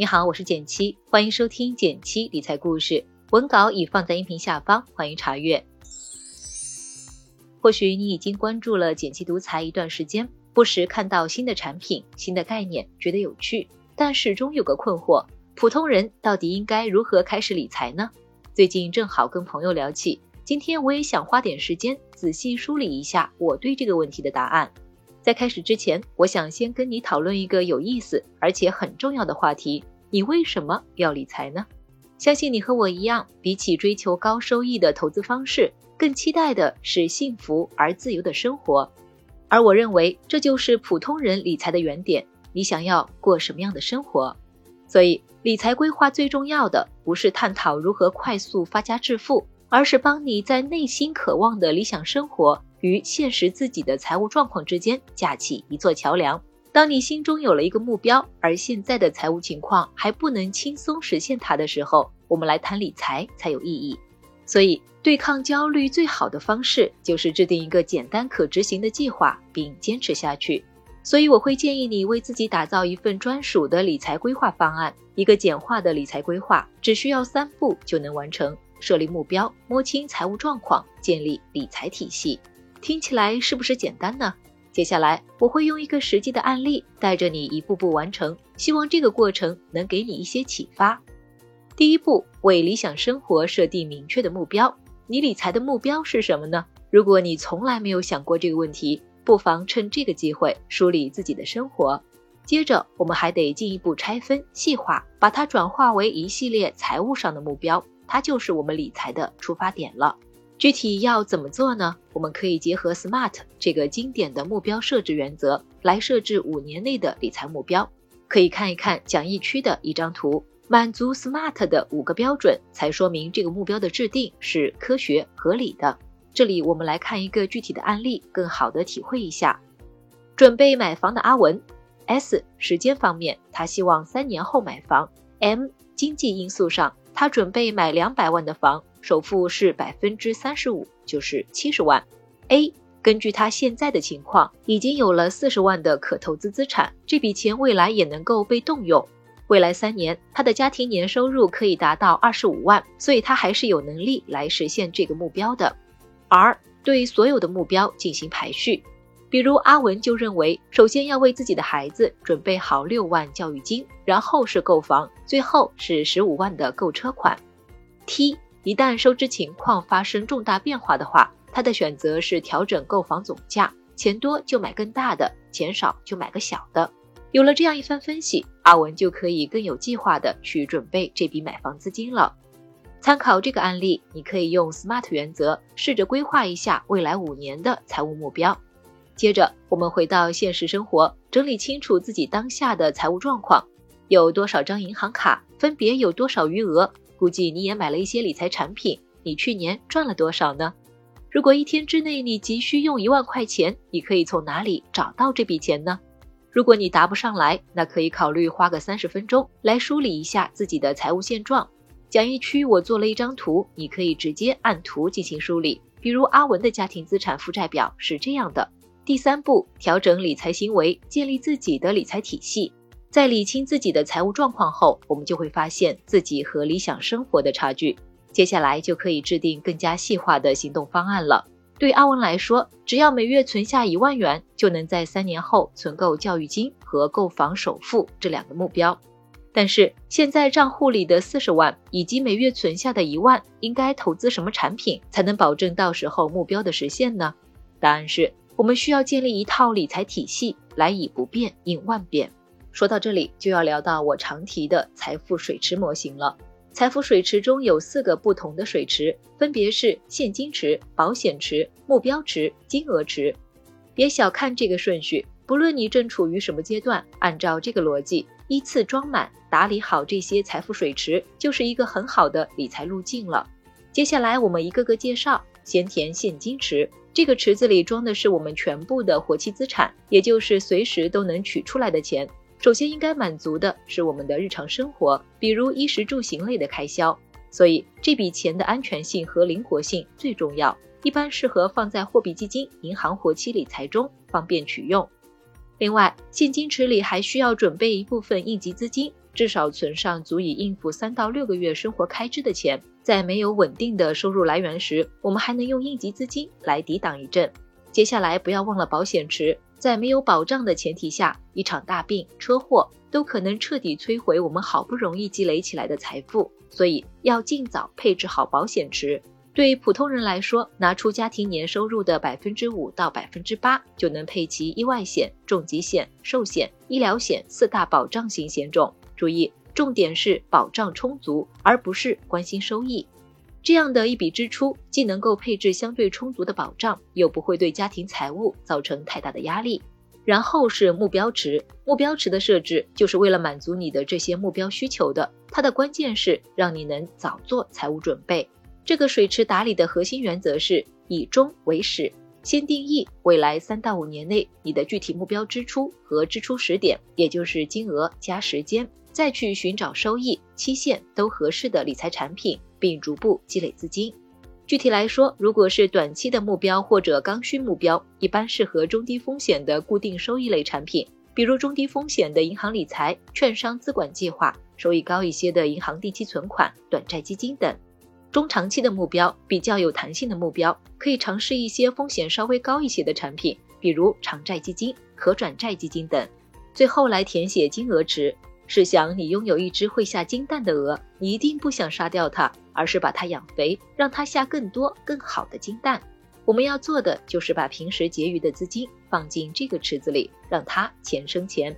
你好，我是简七，欢迎收听简七理财故事。文稿已放在音频下方，欢迎查阅。或许你已经关注了简七独裁一段时间，不时看到新的产品、新的概念，觉得有趣，但始终有个困惑：普通人到底应该如何开始理财呢？最近正好跟朋友聊起，今天我也想花点时间仔细梳理一下我对这个问题的答案。在开始之前，我想先跟你讨论一个有意思而且很重要的话题：你为什么要理财呢？相信你和我一样，比起追求高收益的投资方式，更期待的是幸福而自由的生活。而我认为，这就是普通人理财的原点。你想要过什么样的生活？所以，理财规划最重要的不是探讨如何快速发家致富，而是帮你在内心渴望的理想生活。与现实自己的财务状况之间架起一座桥梁。当你心中有了一个目标，而现在的财务情况还不能轻松实现它的时候，我们来谈理财才有意义。所以，对抗焦虑最好的方式就是制定一个简单可执行的计划，并坚持下去。所以，我会建议你为自己打造一份专属的理财规划方案。一个简化的理财规划只需要三步就能完成：设立目标，摸清财务状况，建立理财体系。听起来是不是简单呢？接下来我会用一个实际的案例带着你一步步完成，希望这个过程能给你一些启发。第一步，为理想生活设定明确的目标。你理财的目标是什么呢？如果你从来没有想过这个问题，不妨趁这个机会梳理自己的生活。接着，我们还得进一步拆分细化，把它转化为一系列财务上的目标，它就是我们理财的出发点了。具体要怎么做呢？我们可以结合 SMART 这个经典的目标设置原则来设置五年内的理财目标。可以看一看讲义区的一张图，满足 SMART 的五个标准，才说明这个目标的制定是科学合理的。这里我们来看一个具体的案例，更好的体会一下。准备买房的阿文，S 时间方面，他希望三年后买房。M 经济因素上，他准备买两百万的房。首付是百分之三十五，就是七十万。A 根据他现在的情况，已经有了四十万的可投资资产，这笔钱未来也能够被动用。未来三年，他的家庭年收入可以达到二十五万，所以他还是有能力来实现这个目标的。R 对所有的目标进行排序，比如阿文就认为，首先要为自己的孩子准备好六万教育金，然后是购房，最后是十五万的购车款。T 一旦收支情况发生重大变化的话，他的选择是调整购房总价，钱多就买更大的，钱少就买个小的。有了这样一番分析，阿文就可以更有计划的去准备这笔买房资金了。参考这个案例，你可以用 SMART 原则试着规划一下未来五年的财务目标。接着，我们回到现实生活，整理清楚自己当下的财务状况，有多少张银行卡，分别有多少余额。估计你也买了一些理财产品，你去年赚了多少呢？如果一天之内你急需用一万块钱，你可以从哪里找到这笔钱呢？如果你答不上来，那可以考虑花个三十分钟来梳理一下自己的财务现状。讲义区我做了一张图，你可以直接按图进行梳理。比如阿文的家庭资产负债表是这样的。第三步，调整理财行为，建立自己的理财体系。在理清自己的财务状况后，我们就会发现自己和理想生活的差距。接下来就可以制定更加细化的行动方案了。对阿文来说，只要每月存下一万元，就能在三年后存够教育金和购房首付这两个目标。但是现在账户里的四十万以及每月存下的一万，应该投资什么产品才能保证到时候目标的实现呢？答案是我们需要建立一套理财体系，来以不变应万变。说到这里，就要聊到我常提的财富水池模型了。财富水池中有四个不同的水池，分别是现金池、保险池、目标池、金额池。别小看这个顺序，不论你正处于什么阶段，按照这个逻辑依次装满、打理好这些财富水池，就是一个很好的理财路径了。接下来我们一个个介绍，先填现金池。这个池子里装的是我们全部的活期资产，也就是随时都能取出来的钱。首先应该满足的是我们的日常生活，比如衣食住行类的开销，所以这笔钱的安全性和灵活性最重要，一般适合放在货币基金、银行活期理财中，方便取用。另外，现金池里还需要准备一部分应急资金，至少存上足以应付三到六个月生活开支的钱。在没有稳定的收入来源时，我们还能用应急资金来抵挡一阵。接下来，不要忘了保险池。在没有保障的前提下，一场大病、车祸都可能彻底摧毁我们好不容易积累起来的财富，所以要尽早配置好保险池。对普通人来说，拿出家庭年收入的百分之五到百分之八，就能配齐意外险、重疾险、寿险、医疗险四大保障型险种。注意，重点是保障充足，而不是关心收益。这样的一笔支出，既能够配置相对充足的保障，又不会对家庭财务造成太大的压力。然后是目标池，目标池的设置就是为了满足你的这些目标需求的。它的关键是让你能早做财务准备。这个水池打理的核心原则是以终为始，先定义未来三到五年内你的具体目标支出和支出时点，也就是金额加时间，再去寻找收益、期限都合适的理财产品，并逐步积累资金。具体来说，如果是短期的目标或者刚需目标，一般适合中低风险的固定收益类产品，比如中低风险的银行理财、券商资管计划，收益高一些的银行定期存款、短债基金等。中长期的目标比较有弹性的目标，可以尝试一些风险稍微高一些的产品，比如长债基金、可转债基金等。最后来填写金额值，试想你拥有一只会下金蛋的鹅，你一定不想杀掉它，而是把它养肥，让它下更多更好的金蛋。我们要做的就是把平时结余的资金放进这个池子里，让它钱生钱。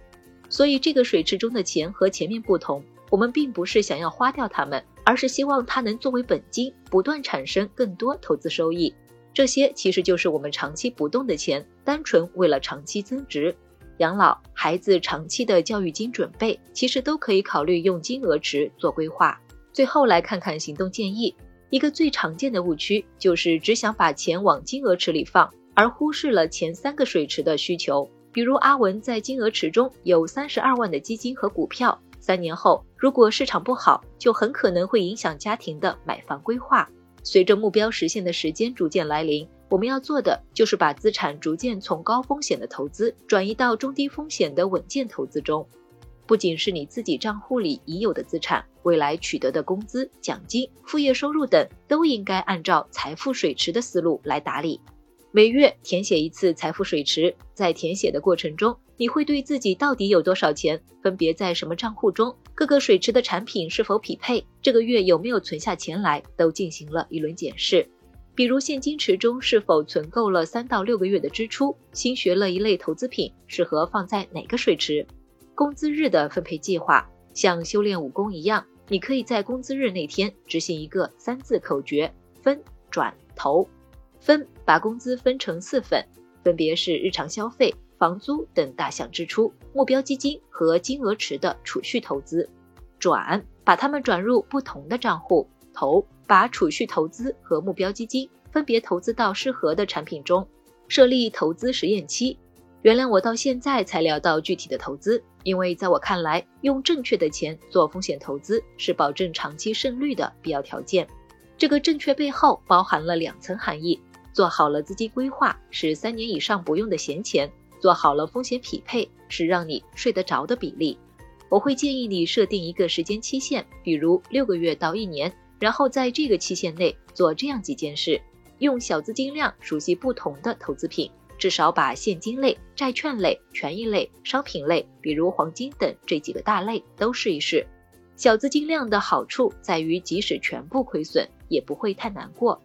所以这个水池中的钱和前面不同。我们并不是想要花掉它们，而是希望它能作为本金，不断产生更多投资收益。这些其实就是我们长期不动的钱，单纯为了长期增值。养老、孩子长期的教育金准备，其实都可以考虑用金额池做规划。最后来看看行动建议，一个最常见的误区就是只想把钱往金额池里放，而忽视了前三个水池的需求。比如阿文在金额池中有三十二万的基金和股票。三年后，如果市场不好，就很可能会影响家庭的买房规划。随着目标实现的时间逐渐来临，我们要做的就是把资产逐渐从高风险的投资转移到中低风险的稳健投资中。不仅是你自己账户里已有的资产，未来取得的工资、奖金、副业收入等，都应该按照财富水池的思路来打理。每月填写一次财富水池，在填写的过程中，你会对自己到底有多少钱，分别在什么账户中，各个水池的产品是否匹配，这个月有没有存下钱来，都进行了一轮检视。比如现金池中是否存够了三到六个月的支出，新学了一类投资品，适合放在哪个水池？工资日的分配计划，像修炼武功一样，你可以在工资日那天执行一个三字口诀：分、转、投。分把工资分成四份，分别是日常消费、房租等大项支出、目标基金和金额池的储蓄投资。转把它们转入不同的账户。投把储蓄投资和目标基金分别投资到适合的产品中。设立投资实验期。原谅我到现在才聊到具体的投资，因为在我看来，用正确的钱做风险投资是保证长期胜率的必要条件。这个正确背后包含了两层含义。做好了资金规划是三年以上不用的闲钱，做好了风险匹配是让你睡得着的比例。我会建议你设定一个时间期限，比如六个月到一年，然后在这个期限内做这样几件事：用小资金量熟悉不同的投资品，至少把现金类、债券类、权益类、商品类，比如黄金等这几个大类都试一试。小资金量的好处在于，即使全部亏损，也不会太难过。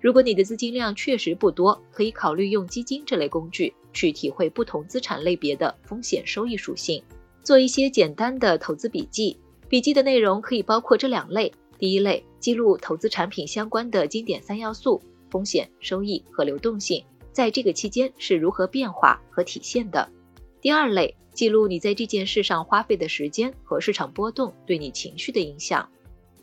如果你的资金量确实不多，可以考虑用基金这类工具去体会不同资产类别的风险收益属性，做一些简单的投资笔记。笔记的内容可以包括这两类：第一类，记录投资产品相关的经典三要素：风险、收益和流动性，在这个期间是如何变化和体现的；第二类，记录你在这件事上花费的时间和市场波动对你情绪的影响。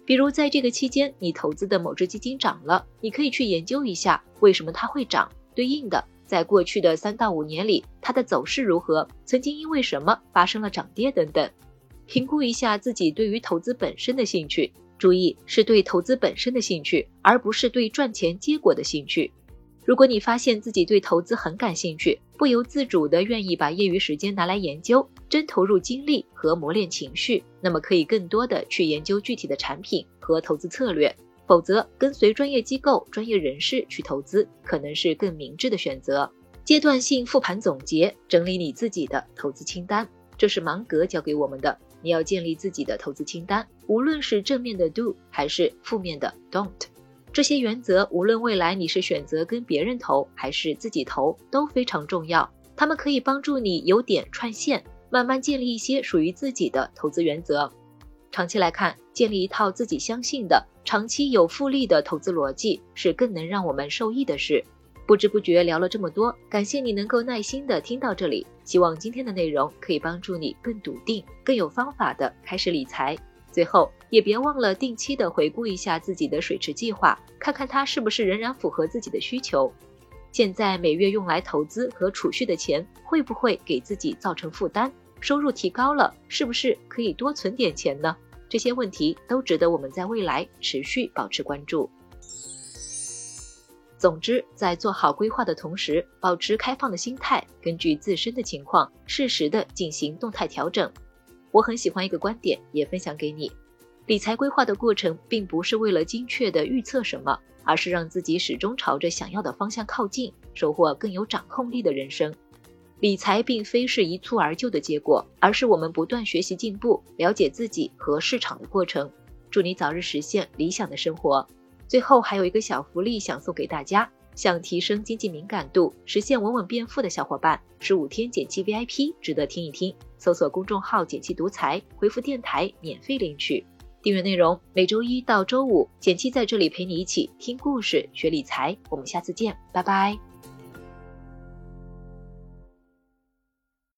比如在这个期间，你投资的某只基金涨了，你可以去研究一下为什么它会涨，对应的，在过去的三到五年里，它的走势如何，曾经因为什么发生了涨跌等等，评估一下自己对于投资本身的兴趣，注意是对投资本身的兴趣，而不是对赚钱结果的兴趣。如果你发现自己对投资很感兴趣，不由自主的愿意把业余时间拿来研究，真投入精力和磨练情绪，那么可以更多的去研究具体的产品和投资策略。否则，跟随专业机构、专业人士去投资，可能是更明智的选择。阶段性复盘总结，整理你自己的投资清单，这是芒格教给我们的。你要建立自己的投资清单，无论是正面的 do 还是负面的 don't。这些原则，无论未来你是选择跟别人投还是自己投，都非常重要。他们可以帮助你有点串线，慢慢建立一些属于自己的投资原则。长期来看，建立一套自己相信的、长期有复利的投资逻辑，是更能让我们受益的事。不知不觉聊了这么多，感谢你能够耐心的听到这里。希望今天的内容可以帮助你更笃定、更有方法的开始理财。最后，也别忘了定期的回顾一下自己的水池计划，看看它是不是仍然符合自己的需求。现在每月用来投资和储蓄的钱，会不会给自己造成负担？收入提高了，是不是可以多存点钱呢？这些问题都值得我们在未来持续保持关注。总之，在做好规划的同时，保持开放的心态，根据自身的情况，适时的进行动态调整。我很喜欢一个观点，也分享给你。理财规划的过程，并不是为了精确的预测什么，而是让自己始终朝着想要的方向靠近，收获更有掌控力的人生。理财并非是一蹴而就的结果，而是我们不断学习进步、了解自己和市场的过程。祝你早日实现理想的生活。最后还有一个小福利想送给大家。想提升经济敏感度，实现稳稳变富的小伙伴，十五天减气 VIP 值得听一听。搜索公众号“减气独裁”，回复“电台”免费领取订阅内容。每周一到周五，减七在这里陪你一起听故事、学理财。我们下次见，拜拜。